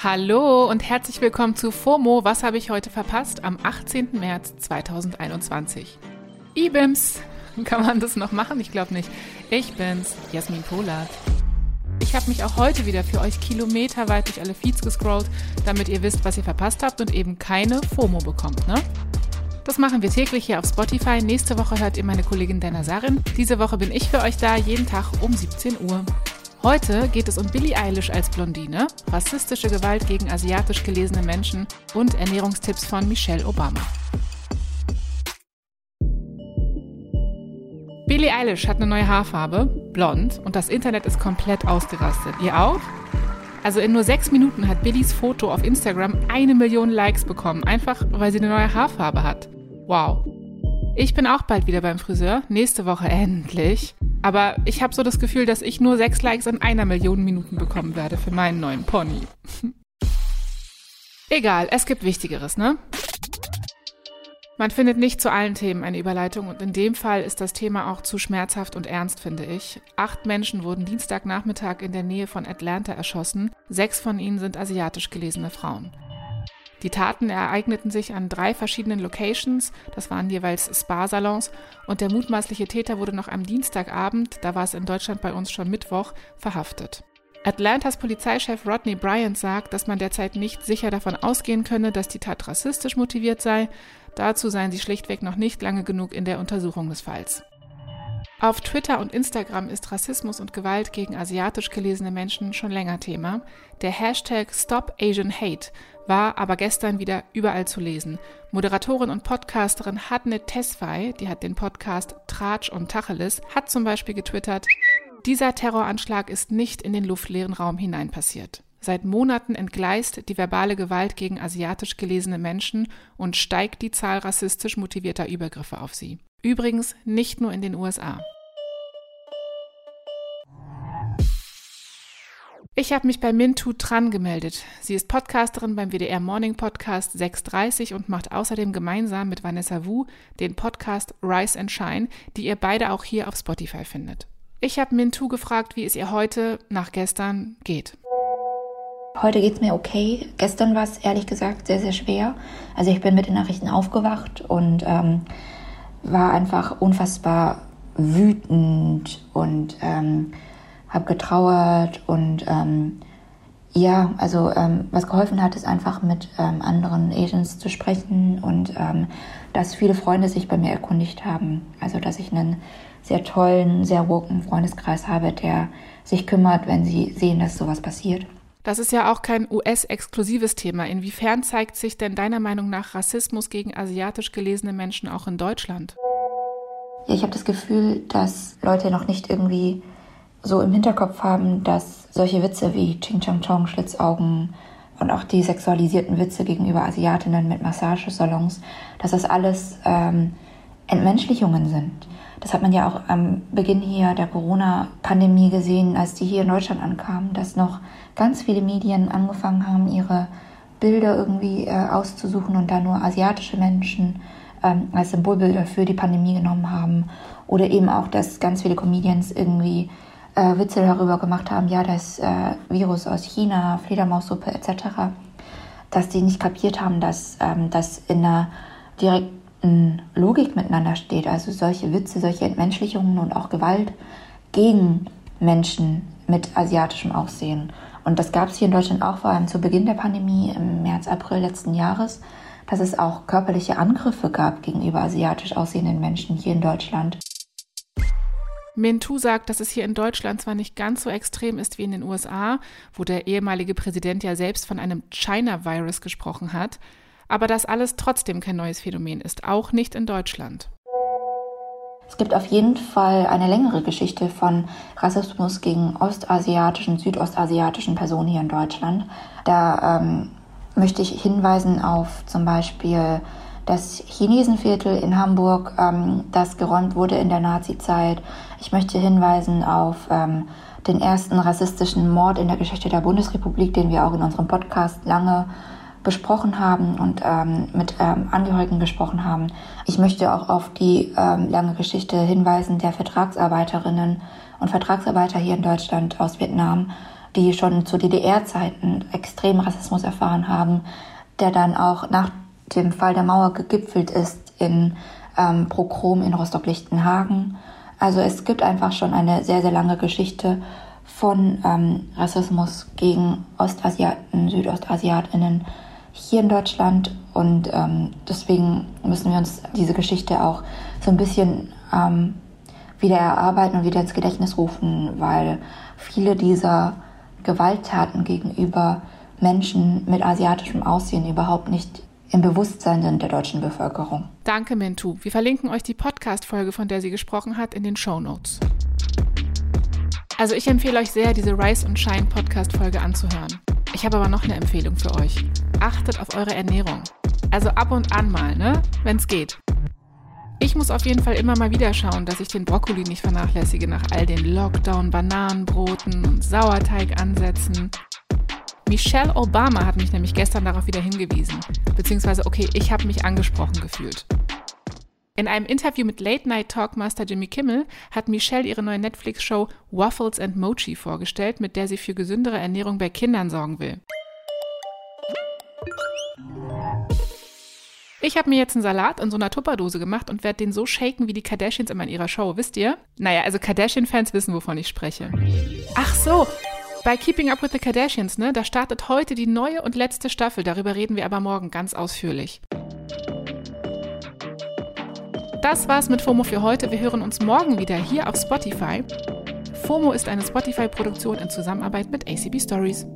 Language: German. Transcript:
Hallo und herzlich willkommen zu FOMO. Was habe ich heute verpasst? Am 18. März 2021. IBIMS. Kann man das noch machen? Ich glaube nicht. Ich bin's, Jasmin Polat. Ich habe mich auch heute wieder für euch kilometerweit durch alle Feeds gescrollt, damit ihr wisst, was ihr verpasst habt und eben keine FOMO bekommt, ne? Das machen wir täglich hier auf Spotify. Nächste Woche hört ihr meine Kollegin Dana Sarin. Diese Woche bin ich für euch da, jeden Tag um 17 Uhr. Heute geht es um Billie Eilish als Blondine, rassistische Gewalt gegen asiatisch gelesene Menschen und Ernährungstipps von Michelle Obama. Billie Eilish hat eine neue Haarfarbe, blond, und das Internet ist komplett ausgerastet. Ihr auch? Also in nur sechs Minuten hat Billies Foto auf Instagram eine Million Likes bekommen, einfach weil sie eine neue Haarfarbe hat. Wow. Ich bin auch bald wieder beim Friseur, nächste Woche endlich. Aber ich habe so das Gefühl, dass ich nur sechs Likes in einer Million Minuten bekommen werde für meinen neuen Pony. Egal, es gibt Wichtigeres, ne? Man findet nicht zu allen Themen eine Überleitung und in dem Fall ist das Thema auch zu schmerzhaft und ernst, finde ich. Acht Menschen wurden Dienstagnachmittag in der Nähe von Atlanta erschossen. Sechs von ihnen sind asiatisch gelesene Frauen. Die Taten ereigneten sich an drei verschiedenen Locations, das waren jeweils Spa-Salons, und der mutmaßliche Täter wurde noch am Dienstagabend, da war es in Deutschland bei uns schon Mittwoch, verhaftet. Atlantas Polizeichef Rodney Bryant sagt, dass man derzeit nicht sicher davon ausgehen könne, dass die Tat rassistisch motiviert sei. Dazu seien sie schlichtweg noch nicht lange genug in der Untersuchung des Falls. Auf Twitter und Instagram ist Rassismus und Gewalt gegen asiatisch gelesene Menschen schon länger Thema. Der Hashtag StopAsianHate war aber gestern wieder überall zu lesen. Moderatorin und Podcasterin Hadne Tesfay, die hat den Podcast Tratsch und Tacheles, hat zum Beispiel getwittert, dieser Terroranschlag ist nicht in den luftleeren Raum hinein passiert. Seit Monaten entgleist die verbale Gewalt gegen asiatisch gelesene Menschen und steigt die Zahl rassistisch motivierter Übergriffe auf sie. Übrigens nicht nur in den USA. Ich habe mich bei Mintu Tran gemeldet. Sie ist Podcasterin beim WDR Morning Podcast 630 und macht außerdem gemeinsam mit Vanessa Wu den Podcast Rise and Shine, die ihr beide auch hier auf Spotify findet. Ich habe Mintu gefragt, wie es ihr heute nach gestern geht. Heute geht es mir okay. Gestern war es ehrlich gesagt sehr, sehr schwer. Also ich bin mit den Nachrichten aufgewacht und ähm, war einfach unfassbar wütend und ähm, habe getrauert und ähm, ja, also ähm, was geholfen hat, ist einfach mit ähm, anderen Agents zu sprechen und ähm, dass viele Freunde sich bei mir erkundigt haben. Also dass ich einen sehr tollen, sehr woken Freundeskreis habe, der sich kümmert, wenn sie sehen, dass sowas passiert. Das ist ja auch kein US-exklusives Thema. Inwiefern zeigt sich denn deiner Meinung nach Rassismus gegen asiatisch gelesene Menschen auch in Deutschland? Ja, ich habe das Gefühl, dass Leute noch nicht irgendwie so im Hinterkopf haben, dass solche Witze wie Ching Chang Chong, Schlitzaugen und auch die sexualisierten Witze gegenüber Asiatinnen mit Massagesalons, dass das alles ähm, Entmenschlichungen sind. Das hat man ja auch am Beginn hier der Corona-Pandemie gesehen, als die hier in Deutschland ankamen, dass noch ganz viele Medien angefangen haben, ihre Bilder irgendwie äh, auszusuchen und da nur asiatische Menschen ähm, als Symbolbilder für die Pandemie genommen haben. Oder eben auch, dass ganz viele Comedians irgendwie äh, Witze darüber gemacht haben, ja, das äh, Virus aus China, Fledermaussuppe etc., dass die nicht kapiert haben, dass ähm, das in einer direkten Logik miteinander steht. Also solche Witze, solche Entmenschlichungen und auch Gewalt gegen Menschen mit asiatischem Aussehen. Und das gab es hier in Deutschland auch, vor allem zu Beginn der Pandemie im März, April letzten Jahres, dass es auch körperliche Angriffe gab gegenüber asiatisch aussehenden Menschen hier in Deutschland. Mintu sagt, dass es hier in Deutschland zwar nicht ganz so extrem ist wie in den USA, wo der ehemalige Präsident ja selbst von einem China-Virus gesprochen hat, aber dass alles trotzdem kein neues Phänomen ist, auch nicht in Deutschland. Es gibt auf jeden Fall eine längere Geschichte von Rassismus gegen ostasiatischen, südostasiatischen Personen hier in Deutschland. Da ähm, möchte ich hinweisen auf zum Beispiel das Chinesenviertel in Hamburg, ähm, das geräumt wurde in der Nazizeit. Ich möchte hinweisen auf ähm, den ersten rassistischen Mord in der Geschichte der Bundesrepublik, den wir auch in unserem Podcast lange besprochen haben und ähm, mit ähm, Angehörigen gesprochen haben. Ich möchte auch auf die ähm, lange Geschichte hinweisen der Vertragsarbeiterinnen und Vertragsarbeiter hier in Deutschland aus Vietnam, die schon zu DDR-Zeiten extremen Rassismus erfahren haben, der dann auch nach dem Fall der Mauer gegipfelt ist in ähm, Prochrom in Rostock-Lichtenhagen. Also es gibt einfach schon eine sehr, sehr lange Geschichte von ähm, Rassismus gegen Ostasiaten, Südostasiatinnen hier in Deutschland. Und ähm, deswegen müssen wir uns diese Geschichte auch so ein bisschen ähm, wieder erarbeiten und wieder ins Gedächtnis rufen, weil viele dieser Gewalttaten gegenüber Menschen mit asiatischem Aussehen überhaupt nicht im Bewusstsein sind der deutschen Bevölkerung. Danke, Mintu. Wir verlinken euch die Podcast-Folge, von der sie gesprochen hat, in den Show Notes. Also ich empfehle euch sehr, diese Rise und Shine Podcast-Folge anzuhören. Ich habe aber noch eine Empfehlung für euch. Achtet auf eure Ernährung. Also ab und an mal, ne? Wenn's geht. Ich muss auf jeden Fall immer mal wieder schauen, dass ich den Brokkoli nicht vernachlässige nach all den Lockdown-Bananenbroten und Sauerteigansätzen. Michelle Obama hat mich nämlich gestern darauf wieder hingewiesen. Beziehungsweise, okay, ich habe mich angesprochen gefühlt. In einem Interview mit Late Night Talkmaster Jimmy Kimmel hat Michelle ihre neue Netflix-Show Waffles and Mochi vorgestellt, mit der sie für gesündere Ernährung bei Kindern sorgen will. Ich habe mir jetzt einen Salat in so einer Tupperdose gemacht und werde den so shaken wie die Kardashians immer in ihrer Show, wisst ihr? Naja, also Kardashian-Fans wissen, wovon ich spreche. Ach so, bei Keeping Up with the Kardashians, ne, da startet heute die neue und letzte Staffel, darüber reden wir aber morgen ganz ausführlich. Das war's mit FOMO für heute. Wir hören uns morgen wieder hier auf Spotify. FOMO ist eine Spotify-Produktion in Zusammenarbeit mit ACB Stories.